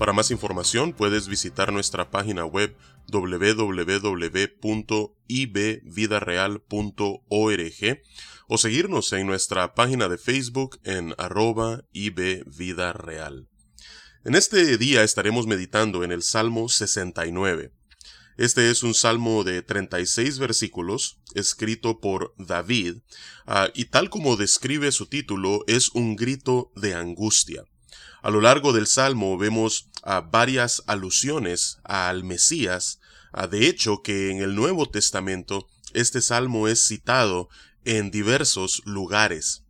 Para más información puedes visitar nuestra página web www.ibvidareal.org o seguirnos en nuestra página de Facebook en arroba ibvidareal. En este día estaremos meditando en el Salmo 69. Este es un salmo de 36 versículos, escrito por David, ah, y tal como describe su título, es un grito de angustia. A lo largo del Salmo vemos a varias alusiones al Mesías. de hecho, que en el Nuevo Testamento este Salmo es citado en diversos lugares.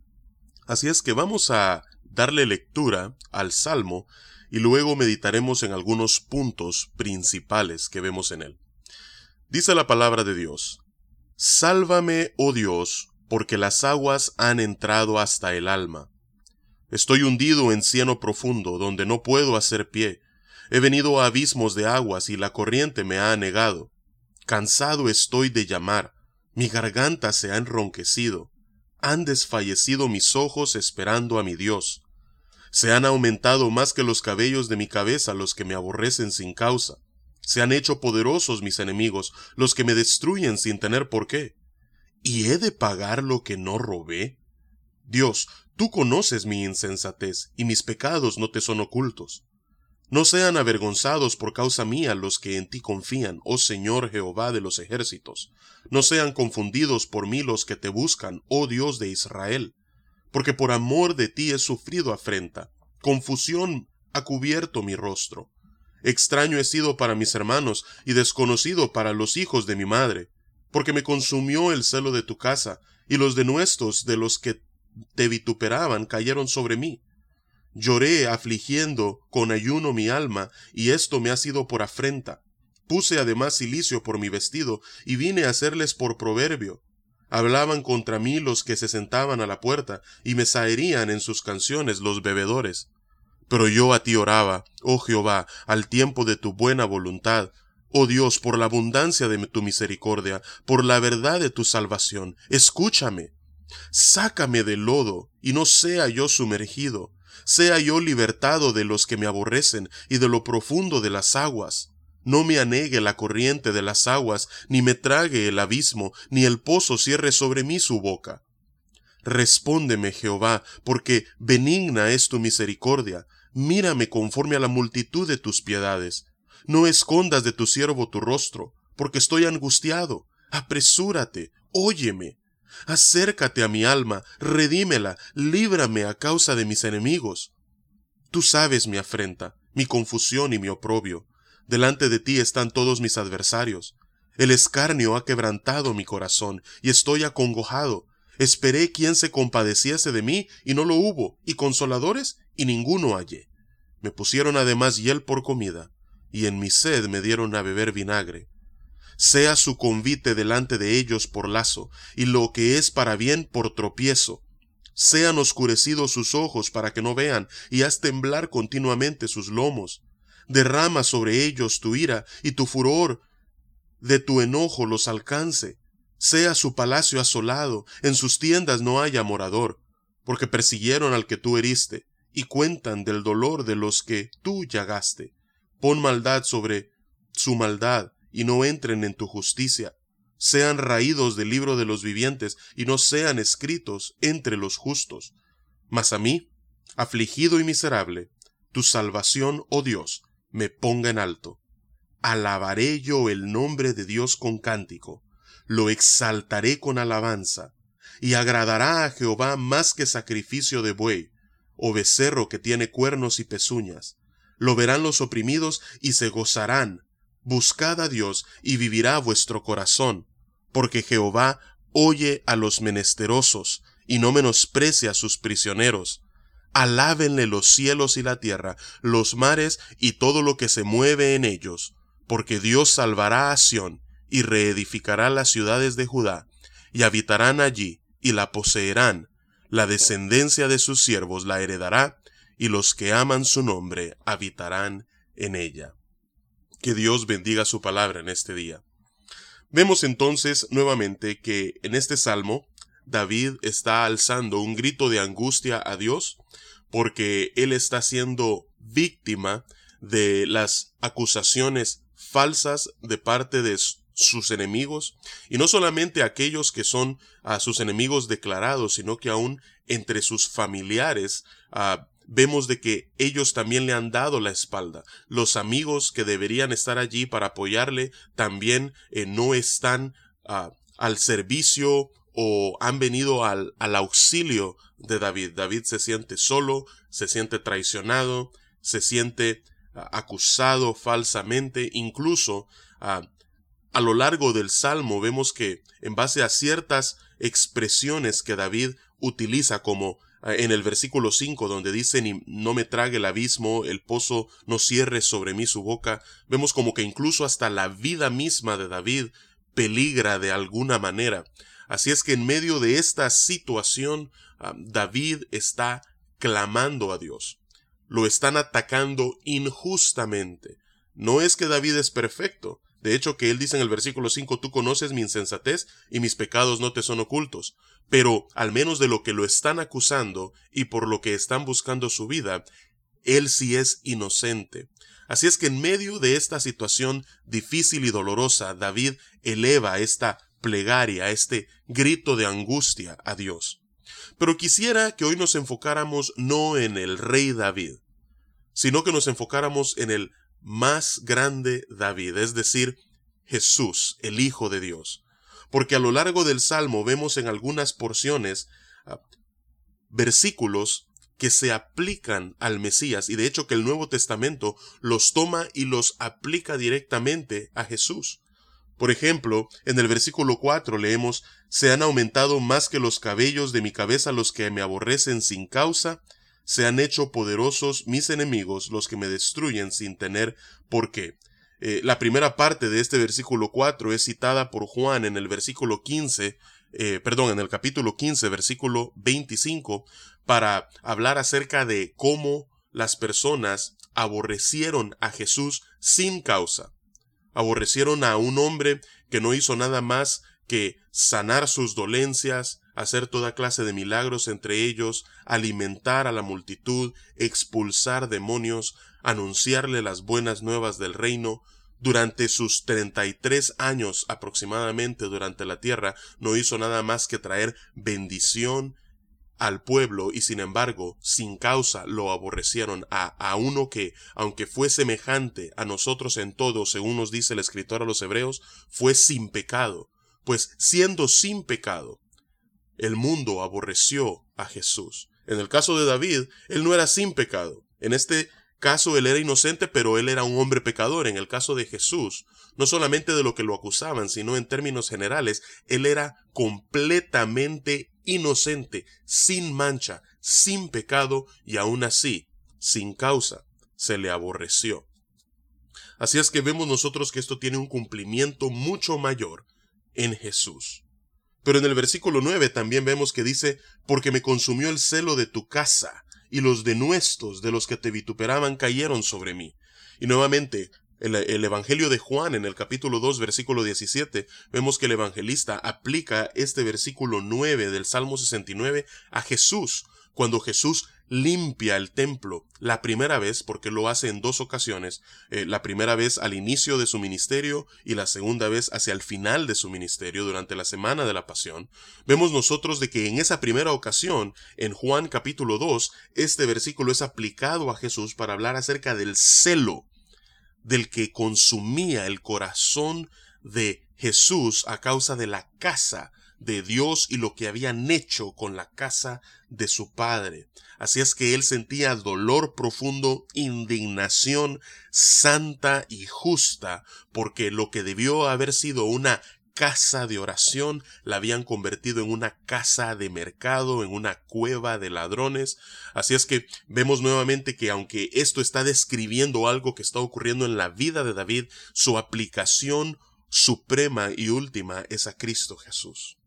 Así es que vamos a darle lectura al Salmo y luego meditaremos en algunos puntos principales que vemos en él. Dice la palabra de Dios, Sálvame, oh Dios, porque las aguas han entrado hasta el alma. Estoy hundido en cieno profundo, donde no puedo hacer pie. He venido a abismos de aguas y la corriente me ha anegado. Cansado estoy de llamar, mi garganta se ha enronquecido. Han desfallecido mis ojos esperando a mi Dios. Se han aumentado más que los cabellos de mi cabeza los que me aborrecen sin causa. Se han hecho poderosos mis enemigos, los que me destruyen sin tener por qué. ¿Y he de pagar lo que no robé? Dios, tú conoces mi insensatez, y mis pecados no te son ocultos. No sean avergonzados por causa mía los que en ti confían, oh Señor Jehová de los ejércitos. No sean confundidos por mí los que te buscan, oh Dios de Israel. Porque por amor de ti he sufrido afrenta. Confusión ha cubierto mi rostro. Extraño he sido para mis hermanos y desconocido para los hijos de mi madre. Porque me consumió el celo de tu casa, y los denuestos de los que te vituperaban cayeron sobre mí. Lloré afligiendo con ayuno mi alma, y esto me ha sido por afrenta. Puse además silicio por mi vestido, y vine a hacerles por proverbio. Hablaban contra mí los que se sentaban a la puerta, y me saerían en sus canciones los bebedores. Pero yo a ti oraba, oh Jehová, al tiempo de tu buena voluntad. Oh Dios, por la abundancia de tu misericordia, por la verdad de tu salvación, escúchame. Sácame del lodo, y no sea yo sumergido, sea yo libertado de los que me aborrecen y de lo profundo de las aguas. No me anegue la corriente de las aguas, ni me trague el abismo, ni el pozo cierre sobre mí su boca. Respóndeme, Jehová, porque benigna es tu misericordia. Mírame conforme a la multitud de tus piedades. No escondas de tu siervo tu rostro, porque estoy angustiado. Apresúrate, óyeme. Acércate a mi alma, redímela, líbrame a causa de mis enemigos. Tú sabes mi afrenta, mi confusión y mi oprobio. Delante de ti están todos mis adversarios. El escarnio ha quebrantado mi corazón, y estoy acongojado. Esperé quien se compadeciese de mí, y no lo hubo, y consoladores, y ninguno hallé. Me pusieron además hiel por comida, y en mi sed me dieron a beber vinagre sea su convite delante de ellos por lazo, y lo que es para bien por tropiezo. Sean oscurecidos sus ojos para que no vean, y haz temblar continuamente sus lomos. Derrama sobre ellos tu ira, y tu furor de tu enojo los alcance. Sea su palacio asolado, en sus tiendas no haya morador, porque persiguieron al que tú heriste, y cuentan del dolor de los que tú llagaste. Pon maldad sobre su maldad, y no entren en tu justicia, sean raídos del libro de los vivientes y no sean escritos entre los justos. Mas a mí, afligido y miserable, tu salvación, oh Dios, me ponga en alto. Alabaré yo el nombre de Dios con cántico, lo exaltaré con alabanza, y agradará a Jehová más que sacrificio de buey, o becerro que tiene cuernos y pezuñas. Lo verán los oprimidos y se gozarán, Buscad a Dios y vivirá vuestro corazón, porque Jehová oye a los menesterosos y no menosprecia a sus prisioneros. Alábenle los cielos y la tierra, los mares y todo lo que se mueve en ellos, porque Dios salvará a Sión y reedificará las ciudades de Judá, y habitarán allí y la poseerán. La descendencia de sus siervos la heredará, y los que aman su nombre habitarán en ella. Que Dios bendiga su palabra en este día. Vemos entonces nuevamente que en este salmo David está alzando un grito de angustia a Dios porque él está siendo víctima de las acusaciones falsas de parte de sus enemigos, y no solamente aquellos que son a sus enemigos declarados, sino que aún entre sus familiares vemos de que ellos también le han dado la espalda. Los amigos que deberían estar allí para apoyarle también eh, no están ah, al servicio o han venido al, al auxilio de David. David se siente solo, se siente traicionado, se siente ah, acusado falsamente, incluso ah, a lo largo del Salmo vemos que en base a ciertas expresiones que David utiliza como en el versículo 5 donde dice ni no me trague el abismo, el pozo no cierre sobre mí su boca, vemos como que incluso hasta la vida misma de David peligra de alguna manera. Así es que en medio de esta situación, ah, David está clamando a Dios. Lo están atacando injustamente. No es que David es perfecto. De hecho, que él dice en el versículo 5, tú conoces mi insensatez y mis pecados no te son ocultos. Pero, al menos de lo que lo están acusando y por lo que están buscando su vida, él sí es inocente. Así es que en medio de esta situación difícil y dolorosa, David eleva esta plegaria, este grito de angustia a Dios. Pero quisiera que hoy nos enfocáramos no en el rey David, sino que nos enfocáramos en el más grande David, es decir, Jesús, el Hijo de Dios. Porque a lo largo del Salmo vemos en algunas porciones ah, versículos que se aplican al Mesías y de hecho que el Nuevo Testamento los toma y los aplica directamente a Jesús. Por ejemplo, en el versículo 4 leemos, Se han aumentado más que los cabellos de mi cabeza los que me aborrecen sin causa, se han hecho poderosos mis enemigos los que me destruyen sin tener por qué. Eh, la primera parte de este versículo 4 es citada por Juan en el versículo 15, eh, perdón, en el capítulo 15, versículo 25, para hablar acerca de cómo las personas aborrecieron a Jesús sin causa. Aborrecieron a un hombre que no hizo nada más que sanar sus dolencias, hacer toda clase de milagros entre ellos, alimentar a la multitud, expulsar demonios, anunciarle las buenas nuevas del reino, durante sus treinta y tres años aproximadamente durante la tierra, no hizo nada más que traer bendición al pueblo y sin embargo, sin causa, lo aborrecieron a, a uno que, aunque fue semejante a nosotros en todo, según nos dice el escritor a los hebreos, fue sin pecado. Pues siendo sin pecado, el mundo aborreció a Jesús. En el caso de David, él no era sin pecado. En este caso él era inocente, pero él era un hombre pecador. En el caso de Jesús, no solamente de lo que lo acusaban, sino en términos generales, él era completamente inocente, sin mancha, sin pecado y aún así, sin causa, se le aborreció. Así es que vemos nosotros que esto tiene un cumplimiento mucho mayor en Jesús. Pero en el versículo 9 también vemos que dice, porque me consumió el celo de tu casa, y los denuestos de los que te vituperaban cayeron sobre mí. Y nuevamente, el, Evangelio de Juan en el capítulo 2 versículo 17, vemos que el evangelista aplica este versículo 9 del Salmo 69 a Jesús, cuando Jesús limpia el templo la primera vez, porque lo hace en dos ocasiones, eh, la primera vez al inicio de su ministerio y la segunda vez hacia el final de su ministerio durante la semana de la pasión, vemos nosotros de que en esa primera ocasión, en Juan capítulo 2, este versículo es aplicado a Jesús para hablar acerca del celo del que consumía el corazón de Jesús a causa de la casa de Dios y lo que habían hecho con la casa de su padre. Así es que él sentía dolor profundo, indignación santa y justa, porque lo que debió haber sido una casa de oración, la habían convertido en una casa de mercado, en una cueva de ladrones. Así es que vemos nuevamente que aunque esto está describiendo algo que está ocurriendo en la vida de David, su aplicación suprema y última es a Cristo Jesús.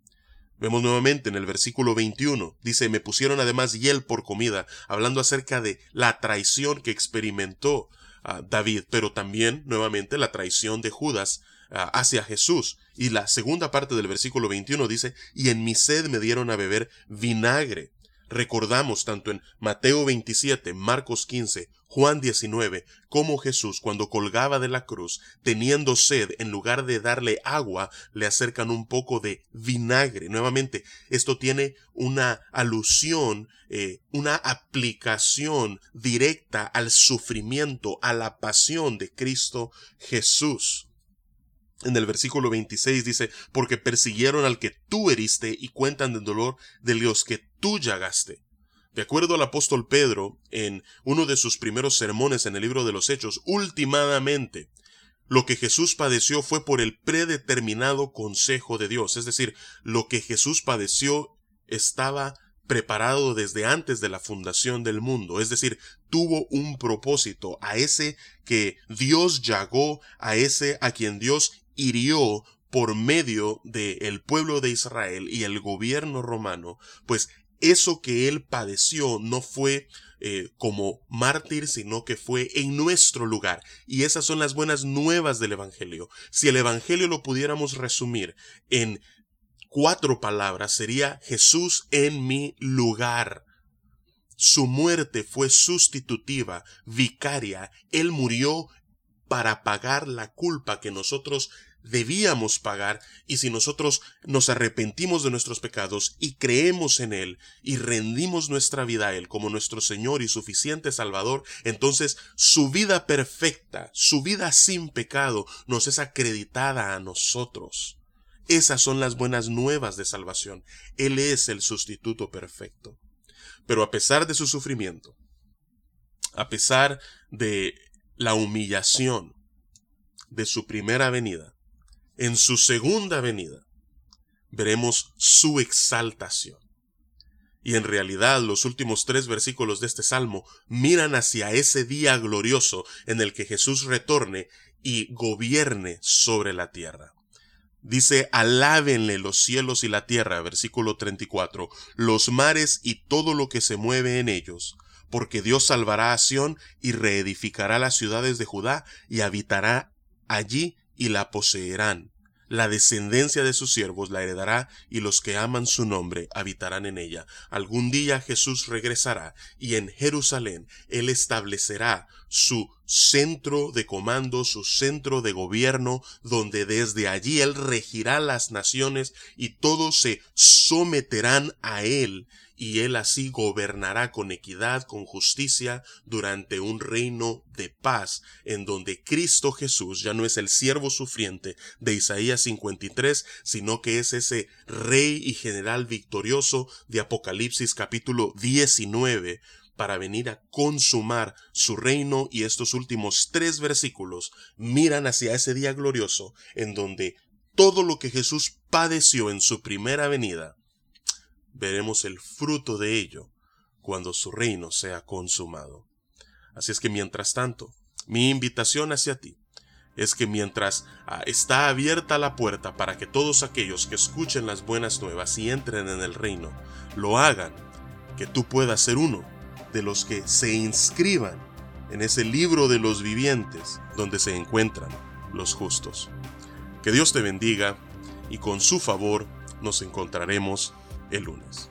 Vemos nuevamente en el versículo 21, dice, me pusieron además hiel por comida, hablando acerca de la traición que experimentó ah, David, pero también nuevamente la traición de Judas ah, hacia Jesús. Y la segunda parte del versículo 21 dice, y en mi sed me dieron a beber vinagre. Recordamos tanto en Mateo 27, Marcos 15, Juan 19, como Jesús cuando colgaba de la cruz, teniendo sed, en lugar de darle agua, le acercan un poco de vinagre. Nuevamente, esto tiene una alusión, eh, una aplicación directa al sufrimiento, a la pasión de Cristo Jesús. En el versículo 26 dice, porque persiguieron al que tú heriste y cuentan del dolor de los que tú llagaste. De acuerdo al apóstol Pedro, en uno de sus primeros sermones en el libro de los Hechos, últimamente, lo que Jesús padeció fue por el predeterminado consejo de Dios, es decir, lo que Jesús padeció estaba preparado desde antes de la fundación del mundo, es decir, tuvo un propósito, a ese que Dios llagó, a ese a quien Dios hirió por medio del pueblo de Israel y el gobierno romano, pues eso que él padeció no fue eh, como mártir, sino que fue en nuestro lugar. Y esas son las buenas nuevas del Evangelio. Si el Evangelio lo pudiéramos resumir en cuatro palabras, sería Jesús en mi lugar. Su muerte fue sustitutiva, vicaria. Él murió para pagar la culpa que nosotros debíamos pagar y si nosotros nos arrepentimos de nuestros pecados y creemos en Él y rendimos nuestra vida a Él como nuestro Señor y suficiente Salvador, entonces su vida perfecta, su vida sin pecado nos es acreditada a nosotros. Esas son las buenas nuevas de salvación. Él es el sustituto perfecto. Pero a pesar de su sufrimiento, a pesar de la humillación de su primera venida, en su segunda venida, veremos su exaltación. Y en realidad los últimos tres versículos de este salmo miran hacia ese día glorioso en el que Jesús retorne y gobierne sobre la tierra. Dice, alábenle los cielos y la tierra, versículo 34, los mares y todo lo que se mueve en ellos, porque Dios salvará a Sión y reedificará las ciudades de Judá y habitará allí y la poseerán. La descendencia de sus siervos la heredará y los que aman su nombre habitarán en ella. Algún día Jesús regresará y en Jerusalén él establecerá su centro de comando, su centro de gobierno, donde desde allí él regirá las naciones y todos se someterán a él y él así gobernará con equidad, con justicia, durante un reino de paz, en donde Cristo Jesús ya no es el siervo sufriente de Isaías 53, sino que es ese rey y general victorioso de Apocalipsis capítulo 19, para venir a consumar su reino y estos últimos tres versículos miran hacia ese día glorioso en donde todo lo que Jesús padeció en su primera venida veremos el fruto de ello cuando su reino sea consumado. Así es que mientras tanto, mi invitación hacia ti es que mientras ah, está abierta la puerta para que todos aquellos que escuchen las buenas nuevas y entren en el reino, lo hagan, que tú puedas ser uno de los que se inscriban en ese libro de los vivientes donde se encuentran los justos. Que Dios te bendiga y con su favor nos encontraremos el lunes.